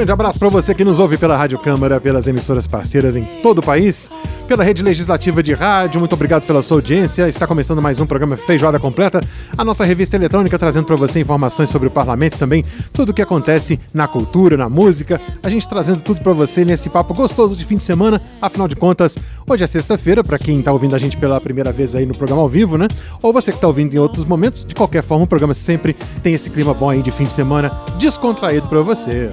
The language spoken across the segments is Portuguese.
Grande abraço para você que nos ouve pela Rádio Câmara, pelas emissoras parceiras em todo o país, pela rede legislativa de rádio. Muito obrigado pela sua audiência. Está começando mais um programa Feijoada Completa, a nossa revista eletrônica trazendo para você informações sobre o parlamento também, tudo o que acontece na cultura, na música. A gente trazendo tudo para você nesse papo gostoso de fim de semana. Afinal de contas, hoje é sexta-feira, para quem está ouvindo a gente pela primeira vez aí no programa ao vivo, né? Ou você que está ouvindo em outros momentos. De qualquer forma, o programa sempre tem esse clima bom aí de fim de semana, descontraído para você.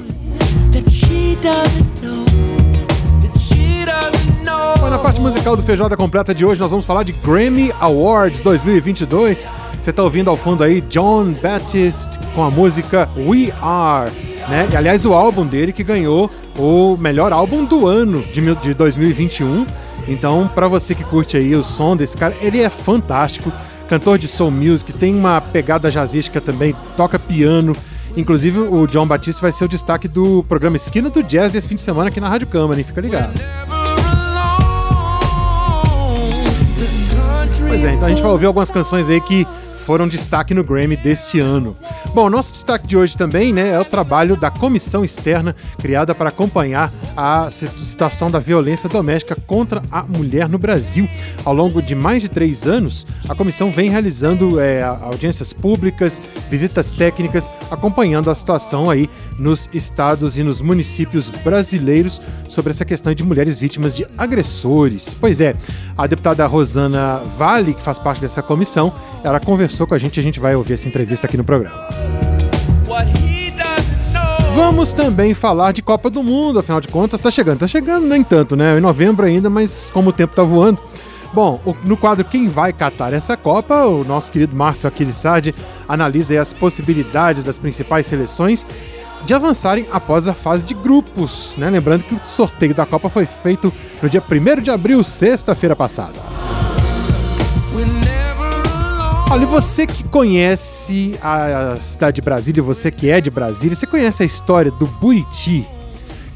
Bom, na parte musical do Feijoada Completa de hoje, nós vamos falar de Grammy Awards 2022. Você está ouvindo ao fundo aí John Baptiste com a música We Are, né? E aliás, o álbum dele que ganhou o melhor álbum do ano de, de 2021. Então, para você que curte aí o som desse cara, ele é fantástico. Cantor de soul music, tem uma pegada jazzística também, toca piano. Inclusive, o John Batiste vai ser o destaque do programa Esquina do Jazz desse fim de semana aqui na Rádio Câmara, hein? Fica ligado. Pois é, então a gente vai ouvir algumas canções aí que foram destaque no Grammy deste ano. Bom, nosso destaque de hoje também né, é o trabalho da comissão externa criada para acompanhar a situação da violência doméstica contra a mulher no Brasil. Ao longo de mais de três anos, a comissão vem realizando é, audiências públicas, visitas técnicas, acompanhando a situação aí nos estados e nos municípios brasileiros sobre essa questão de mulheres vítimas de agressores. Pois é, a deputada Rosana Vale, que faz parte dessa comissão, ela conversou com a gente a gente vai ouvir essa entrevista aqui no programa. Vamos também falar de Copa do Mundo, afinal de contas, tá chegando, tá chegando, nem tanto, né? Em novembro ainda, mas como o tempo tá voando. Bom, no quadro Quem vai catar essa Copa, o nosso querido Márcio Aquilissardi analisa as possibilidades das principais seleções de avançarem após a fase de grupos, né? Lembrando que o sorteio da Copa foi feito no dia 1 de abril, sexta-feira passada. Olha, você que conhece a cidade de Brasília, você que é de Brasília, você conhece a história do Buriti,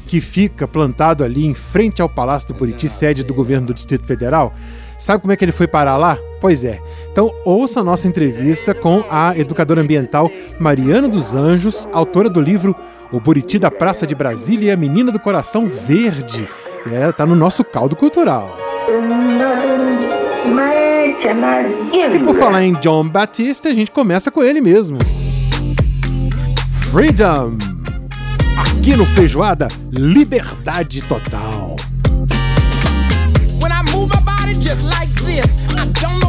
que fica plantado ali em frente ao Palácio do Buriti, sede do governo do Distrito Federal? Sabe como é que ele foi parar lá? Pois é. Então, ouça a nossa entrevista com a educadora ambiental Mariana dos Anjos, autora do livro O Buriti da Praça de Brasília e a Menina do Coração Verde. Ela está no nosso caldo cultural. E por falar em John Batista, a gente começa com ele mesmo. Freedom! Aqui no Feijoada, liberdade total. When I move my body just like this, I don't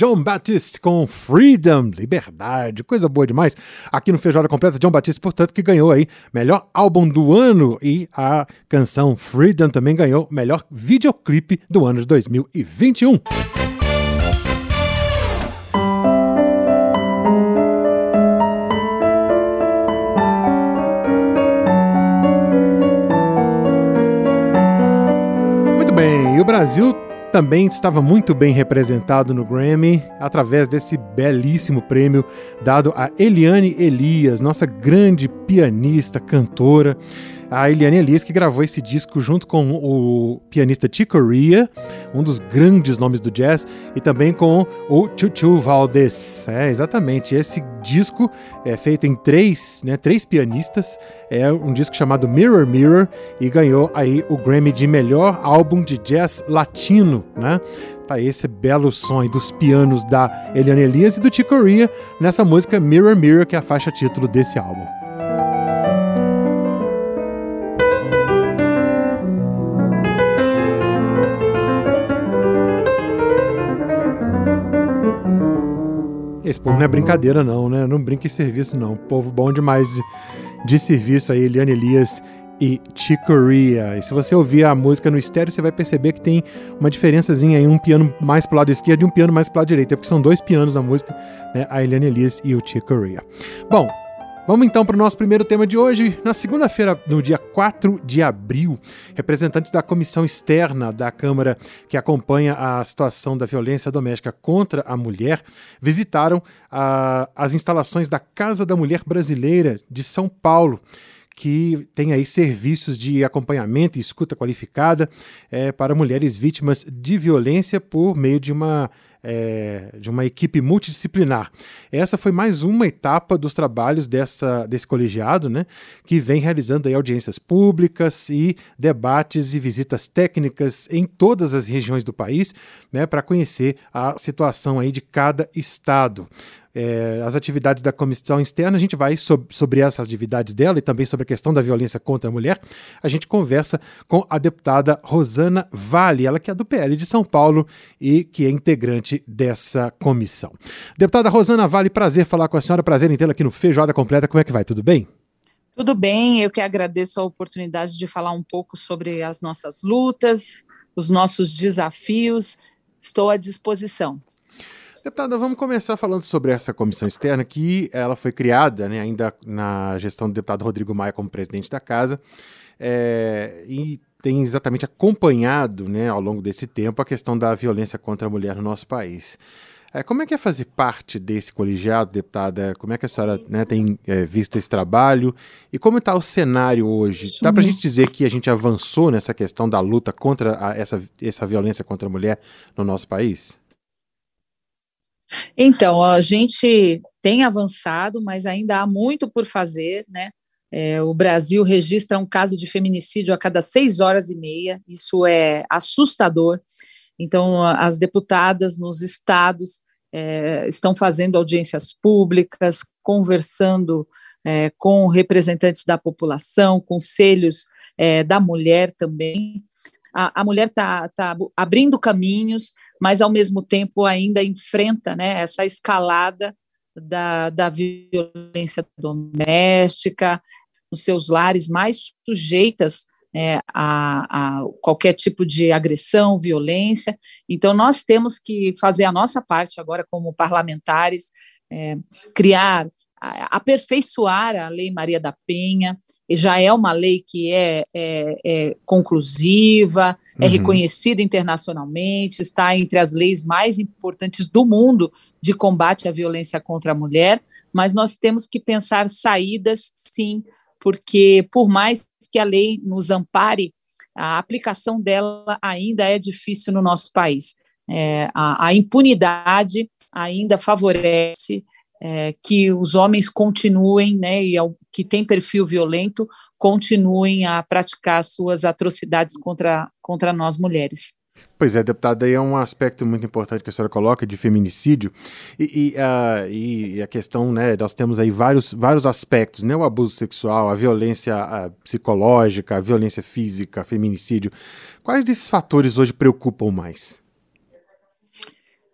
John Baptiste com Freedom, liberdade, coisa boa demais. Aqui no Feijoada Completa, John Baptiste, portanto, que ganhou aí melhor álbum do ano e a canção Freedom também ganhou melhor videoclipe do ano de 2021. Muito bem, e o Brasil também estava muito bem representado no Grammy através desse belíssimo prêmio dado a Eliane Elias, nossa grande pianista, cantora a Eliane Elias, que gravou esse disco junto com o pianista Chico Corea, um dos grandes nomes do jazz, e também com o Chuchu Valdez. É, exatamente. Esse disco é feito em três, né, três pianistas. É um disco chamado Mirror Mirror e ganhou aí o Grammy de melhor álbum de jazz latino, né? Tá esse belo som dos pianos da Eliane Elias e do Chico Corea nessa música Mirror Mirror, que é a faixa título desse álbum. Esse povo não é brincadeira, não, né? Não brinca em serviço, não. Povo bom demais de, serviço aí, Eliane Elias e Chicoria. E se você ouvir a música no estéreo, você vai perceber que tem uma diferençazinha aí, um piano mais pro lado esquerdo e um piano mais pro lado direito. É porque são dois pianos na música, né? A Eliane Elias e o Chicoria. Bom, Vamos então para o nosso primeiro tema de hoje. Na segunda-feira, no dia 4 de abril, representantes da comissão externa da Câmara que acompanha a situação da violência doméstica contra a mulher visitaram ah, as instalações da Casa da Mulher Brasileira de São Paulo que tem aí serviços de acompanhamento e escuta qualificada é, para mulheres vítimas de violência por meio de uma é, de uma equipe multidisciplinar. Essa foi mais uma etapa dos trabalhos dessa, desse colegiado, né, que vem realizando aí audiências públicas e debates e visitas técnicas em todas as regiões do país, né, para conhecer a situação aí de cada estado é, as atividades da comissão externa, a gente vai sobre, essas atividades dela e também sobre a questão da violência contra a mulher. A gente conversa com a deputada Rosana Vale, ela que é do PL de São Paulo e que é integrante dessa comissão. Deputada Rosana Vale, prazer falar com a senhora, prazer em tê-la aqui no Feijoada Completa. Como é que vai? Tudo bem? Tudo bem, eu que agradeço a oportunidade de falar um pouco sobre as nossas lutas, os nossos desafios. Estou à disposição. Deputada, vamos começar falando sobre essa comissão externa, que ela foi criada né, ainda na gestão do deputado Rodrigo Maia como presidente da casa, é, e tem exatamente acompanhado né, ao longo desse tempo a questão da violência contra a mulher no nosso país. É, como é que é fazer parte desse colegiado, deputada? Como é que a senhora né, tem é, visto esse trabalho? E como está o cenário hoje? Dá para a gente dizer que a gente avançou nessa questão da luta contra a, essa, essa violência contra a mulher no nosso país? Então, a gente tem avançado, mas ainda há muito por fazer, né? É, o Brasil registra um caso de feminicídio a cada seis horas e meia, isso é assustador. Então, as deputadas nos estados é, estão fazendo audiências públicas, conversando é, com representantes da população, conselhos é, da mulher também. A, a mulher está tá abrindo caminhos, mas ao mesmo tempo ainda enfrenta né, essa escalada da, da violência doméstica, nos seus lares mais sujeitas é, a, a, qualquer tipo de agressão, violência. Então, nós temos que fazer a nossa parte agora, como parlamentares, é, criar aperfeiçoar a Lei Maria da Penha, já é uma lei que é, é, é conclusiva, é uhum. reconhecida internacionalmente, está entre as leis mais importantes do mundo de combate à violência contra a mulher, mas nós temos que pensar saídas, sim, porque por mais que a lei nos ampare, a aplicação dela ainda é difícil no nosso país. É, a, a impunidade ainda favorece é, que os homens continuem, né, e ao, que tem perfil violento, continuem a praticar suas atrocidades contra, contra nós mulheres. Pois é, deputada, aí é um aspecto muito importante que a senhora coloca de feminicídio e, e, uh, e, a questão, né, nós temos aí vários, vários aspectos, né, o abuso sexual, a violência uh, psicológica, a violência física, feminicídio. Quais desses fatores hoje preocupam mais?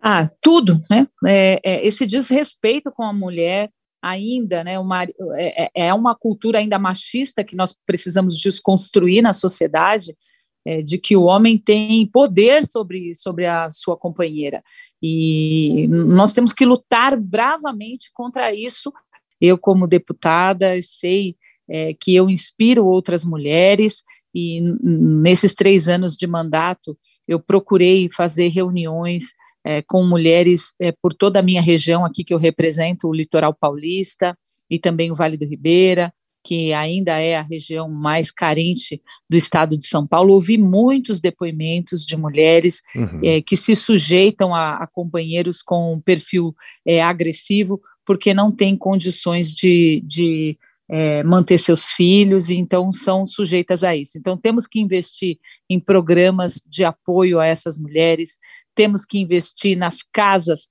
Ah, tudo, né? É, é, esse desrespeito com a mulher ainda, né? Uma, é, é, é uma cultura ainda machista que nós precisamos desconstruir na sociedade, é, de que o homem tem poder sobre, sobre a sua companheira. E nós temos que lutar bravamente contra isso. Eu, como deputada, sei é, que eu inspiro outras mulheres e nesses três anos de mandato eu procurei fazer reuniões é, com mulheres é, por toda a minha região aqui que eu represento, o litoral paulista e também o Vale do Ribeira, que ainda é a região mais carente do estado de São Paulo, ouvi muitos depoimentos de mulheres uhum. é, que se sujeitam a, a companheiros com um perfil é, agressivo porque não têm condições de, de é, manter seus filhos, e então são sujeitas a isso. Então, temos que investir em programas de apoio a essas mulheres, temos que investir nas casas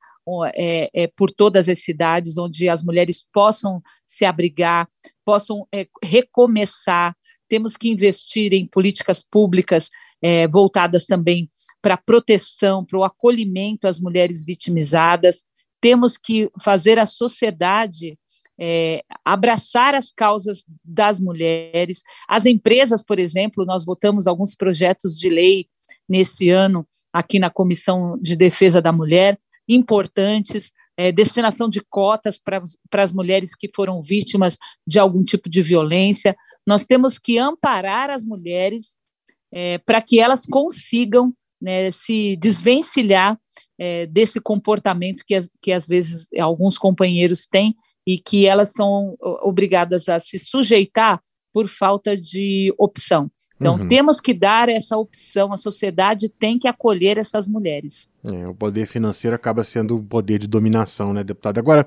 é, é, por todas as cidades, onde as mulheres possam se abrigar, possam é, recomeçar. Temos que investir em políticas públicas é, voltadas também para a proteção, para o acolhimento às mulheres vitimizadas. Temos que fazer a sociedade é, abraçar as causas das mulheres. As empresas, por exemplo, nós votamos alguns projetos de lei nesse ano aqui na Comissão de Defesa da Mulher, importantes, é, destinação de cotas para as mulheres que foram vítimas de algum tipo de violência. Nós temos que amparar as mulheres é, para que elas consigam né, se desvencilhar é, desse comportamento que, que às vezes alguns companheiros têm e que elas são obrigadas a se sujeitar por falta de opção. Então, uhum. temos que dar essa opção, a sociedade tem que acolher essas mulheres. É, o poder financeiro acaba sendo o poder de dominação, né, deputada? Agora,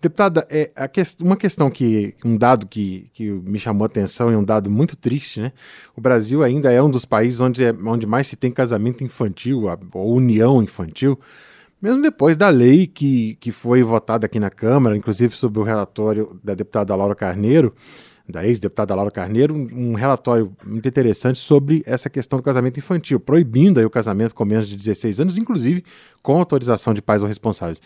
deputada, é, que, uma questão que, um dado que, que me chamou a atenção e um dado muito triste, né? O Brasil ainda é um dos países onde, é, onde mais se tem casamento infantil, a, ou união infantil. Mesmo depois da lei que, que foi votada aqui na Câmara, inclusive sobre o relatório da deputada Laura Carneiro, da ex-deputada Laura Carneiro, um, relatório muito interessante sobre essa questão do casamento infantil, proibindo aí o casamento com menos de 16 anos, inclusive com autorização de pais ou responsáveis.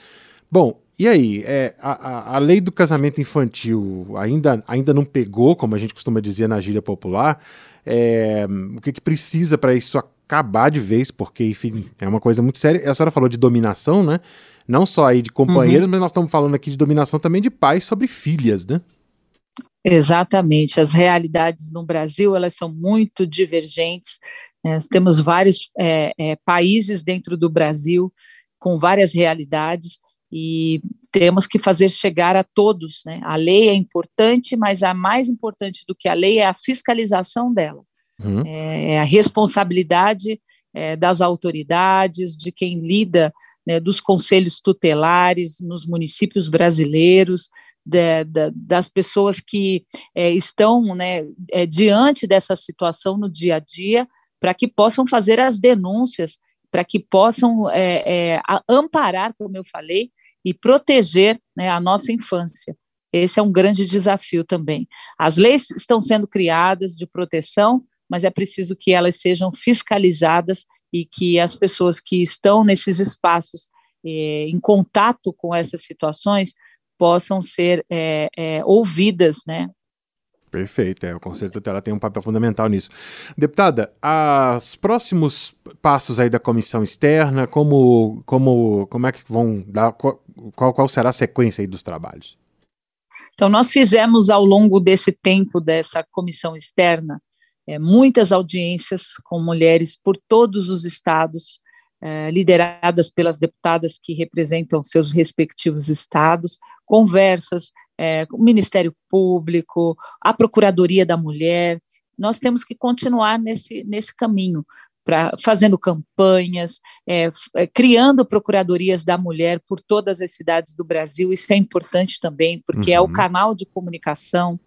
Bom, e aí, é, a, a, lei do casamento infantil ainda, ainda não pegou, como a gente costuma dizer na gíria popular, é, o que, que precisa para isso acabar de vez, porque, enfim, é uma coisa muito séria. A senhora falou de dominação, né? Não só aí de companheiros, uhum. mas nós estamos falando aqui de dominação também de pais sobre filhas, né? Exatamente. As realidades no Brasil elas são muito divergentes. Né? temos vários é, é, países dentro do Brasil com várias realidades e temos que fazer chegar a todos. Né? A lei é importante, mas a mais importante do que a lei é a fiscalização dela. Uhum. É, é, a responsabilidade é, das autoridades, de quem lida, né, dos conselhos tutelares nos municípios brasileiros, de, de, das pessoas que é, estão né, é, diante dessa situação no dia a dia, para que possam fazer as denúncias, para que possam é, é amparar, como eu falei, e proteger né, a nossa infância. Esse é um grande desafio também. As leis estão sendo criadas de proteção, mas é preciso que elas sejam fiscalizadas e que as pessoas que estão nesses espaços eh, em contato com essas situações possam ser é, é, ouvidas, né? Perfeito, é, o Conselho Tutelar tem um papel fundamental nisso. Deputada, os próximos passos aí da comissão externa, como, como, como é que vão dar, qual, qual será a sequência aí dos trabalhos? Então, nós fizemos ao longo desse tempo dessa comissão externa é, muitas audiências com mulheres por todos os estados, é, lideradas pelas deputadas que representam seus respectivos estados, conversas é, com o Ministério Público, a Procuradoria da Mulher. Nós temos que continuar nesse, nesse caminho, para fazendo campanhas, é, é, criando procuradorias da mulher por todas as cidades do Brasil. Isso é importante também, porque uhum. é o uhum. canal de comunicação,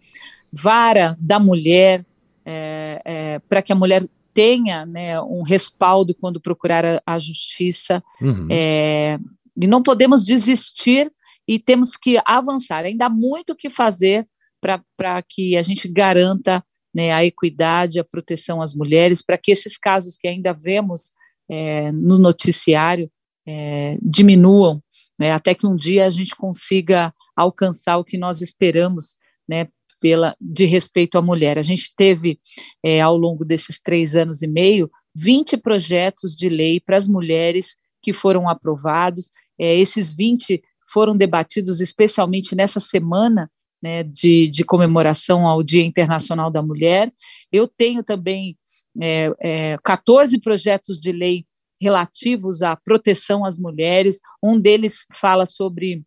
vara da mulher, é, é, para que a mulher tenha né, um respaldo quando procurar a, a justiça. Uhum. É, e não podemos desistir e temos que avançar. Ainda há muito o que fazer para que a gente garanta né, a equidade, a proteção às mulheres, para que esses casos que ainda vemos é, no noticiário é, diminuam, né, até que um dia a gente consiga alcançar o que nós esperamos, né, pela, de respeito à mulher. A gente teve, é, ao longo desses três anos e meio, 20 projetos de lei para as mulheres que foram aprovados. É, esses 20 foram debatidos especialmente nessa semana né, de, de, comemoração ao Dia Internacional da Mulher. Eu tenho também é, é, 14 projetos de lei relativos à proteção às mulheres. Um deles fala sobre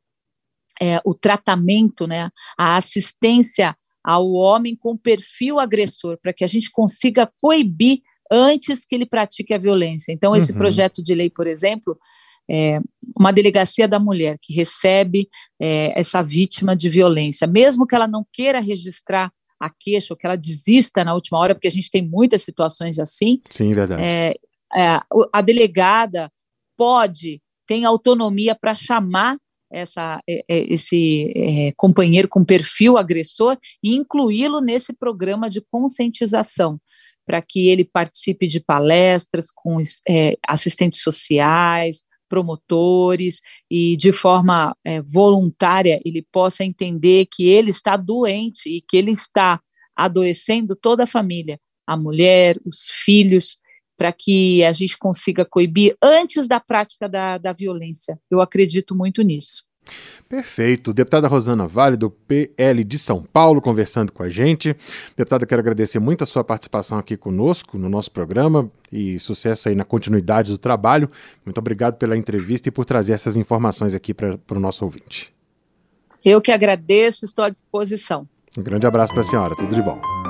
é, o tratamento, né, a assistência ao homem com perfil agressor, para que a gente consiga coibir antes que ele pratique a violência. Então, esse uhum. projeto de lei, por exemplo, é uma delegacia da mulher que recebe é, essa vítima de violência, mesmo que ela não queira registrar a queixa, ou que ela desista na última hora, porque a gente tem muitas situações assim. Sim, verdade. É, é, a delegada pode, tem autonomia para chamar essa, é, é, esse é, companheiro com perfil agressor e incluí-lo nesse programa de conscientização, para que ele participe de palestras com é, assistentes sociais, promotores, e de forma é, voluntária ele possa entender que ele está doente e que ele está adoecendo toda a família, a mulher, os filhos, para que a gente consiga coibir antes da prática da, da violência. Eu acredito muito nisso. Perfeito. Deputada Rosana Vale, do PL de São Paulo, conversando com a gente. Deputada, quero agradecer muito a sua participação aqui conosco no nosso programa e sucesso aí na continuidade do trabalho. Muito obrigado pela entrevista e por trazer essas informações aqui para o nosso ouvinte. Eu que agradeço, estou à disposição. Um grande abraço para a senhora, tudo de bom.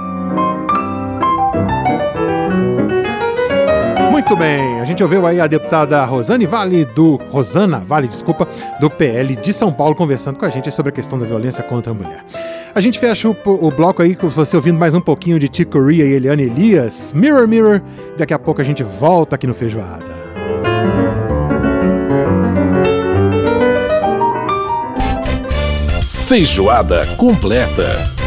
Muito bem, a gente ouviu aí a deputada Rosane Vale do Rosana Vale, desculpa, do PL de São Paulo conversando com a gente sobre a questão da violência contra a mulher. A gente fecha o, o bloco aí com você ouvindo mais um pouquinho de Chico Corea e Eliane Elias, Mirror Mirror. Daqui a pouco a gente volta aqui no Feijoada. Feijoada completa.